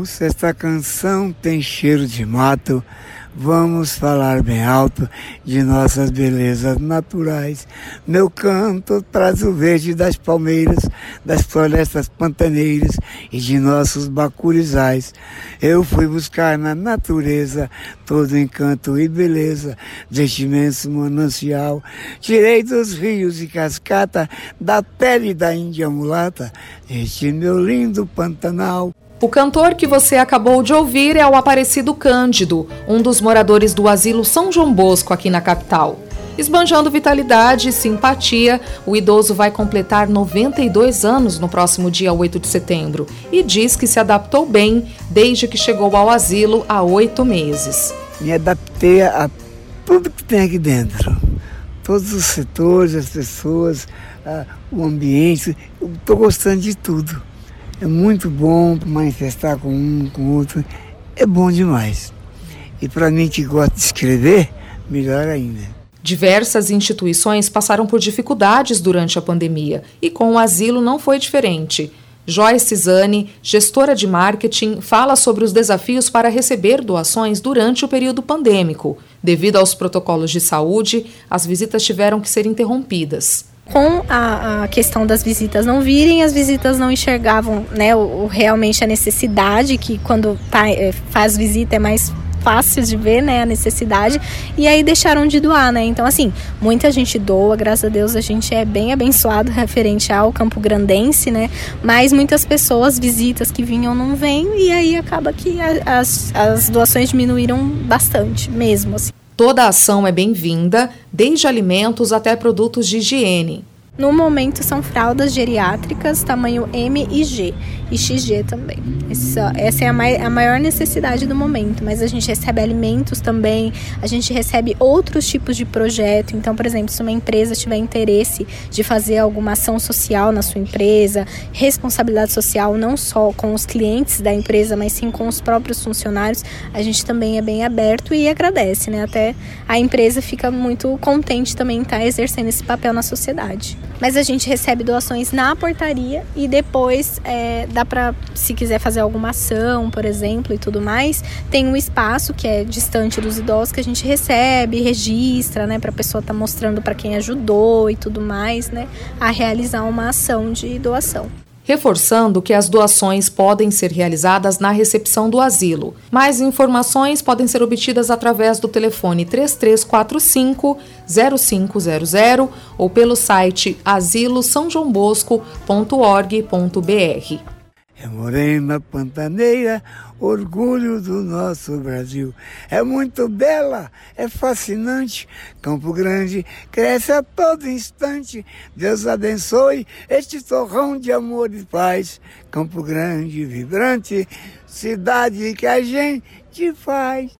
Esta canção tem cheiro de mato. Vamos falar bem alto de nossas belezas naturais. Meu canto traz o verde das palmeiras, das florestas pantaneiras e de nossos bacurizais. Eu fui buscar na natureza todo encanto e beleza deste imenso manancial. Tirei dos rios e cascata, da pele da Índia mulata, este meu lindo Pantanal. O cantor que você acabou de ouvir é o Aparecido Cândido, um dos moradores do asilo São João Bosco aqui na capital. Esbanjando vitalidade e simpatia, o idoso vai completar 92 anos no próximo dia 8 de setembro e diz que se adaptou bem desde que chegou ao asilo há oito meses. Me adaptei a tudo que tem aqui dentro, todos os setores, as pessoas, o ambiente, estou gostando de tudo. É muito bom manifestar com um, com outro. É bom demais. E para mim que gosta de escrever, melhor ainda. Diversas instituições passaram por dificuldades durante a pandemia e com o asilo não foi diferente. Joyce Zani, gestora de marketing, fala sobre os desafios para receber doações durante o período pandêmico. Devido aos protocolos de saúde, as visitas tiveram que ser interrompidas com a, a, questão das visitas não virem, as visitas não enxergavam né, o, o realmente a necessidade, que quando tá, é, faz visita é mais fácil de ver, né, a necessidade, e aí deixaram de doar, né? Então, assim, muita gente doa, graças a Deus a gente é bem abençoado referente ao Campo Grandense, né? Mas muitas pessoas, visitas que vinham, não vêm, e aí acaba que a, as, as doações diminuíram bastante, mesmo, assim. Toda ação é bem-vinda, desde alimentos até produtos de higiene. No momento são fraldas geriátricas tamanho M e G e XG também. Essa é a, mai a maior necessidade do momento, mas a gente recebe alimentos também, a gente recebe outros tipos de projeto. Então, por exemplo, se uma empresa tiver interesse de fazer alguma ação social na sua empresa, responsabilidade social não só com os clientes da empresa, mas sim com os próprios funcionários, a gente também é bem aberto e agradece, né? Até a empresa fica muito contente também em estar exercendo esse papel na sociedade mas a gente recebe doações na portaria e depois é, dá para, se quiser fazer alguma ação, por exemplo, e tudo mais, tem um espaço que é distante dos idosos que a gente recebe, registra, né, para a pessoa estar tá mostrando para quem ajudou e tudo mais, né, a realizar uma ação de doação reforçando que as doações podem ser realizadas na recepção do asilo. Mais informações podem ser obtidas através do telefone 3345 0500 ou pelo site asilosãojoãobosco.org.br. É morena pantaneira, orgulho do nosso Brasil. É muito bela, é fascinante. Campo Grande cresce a todo instante. Deus abençoe este torrão de amor e paz. Campo Grande, vibrante, cidade que a gente faz.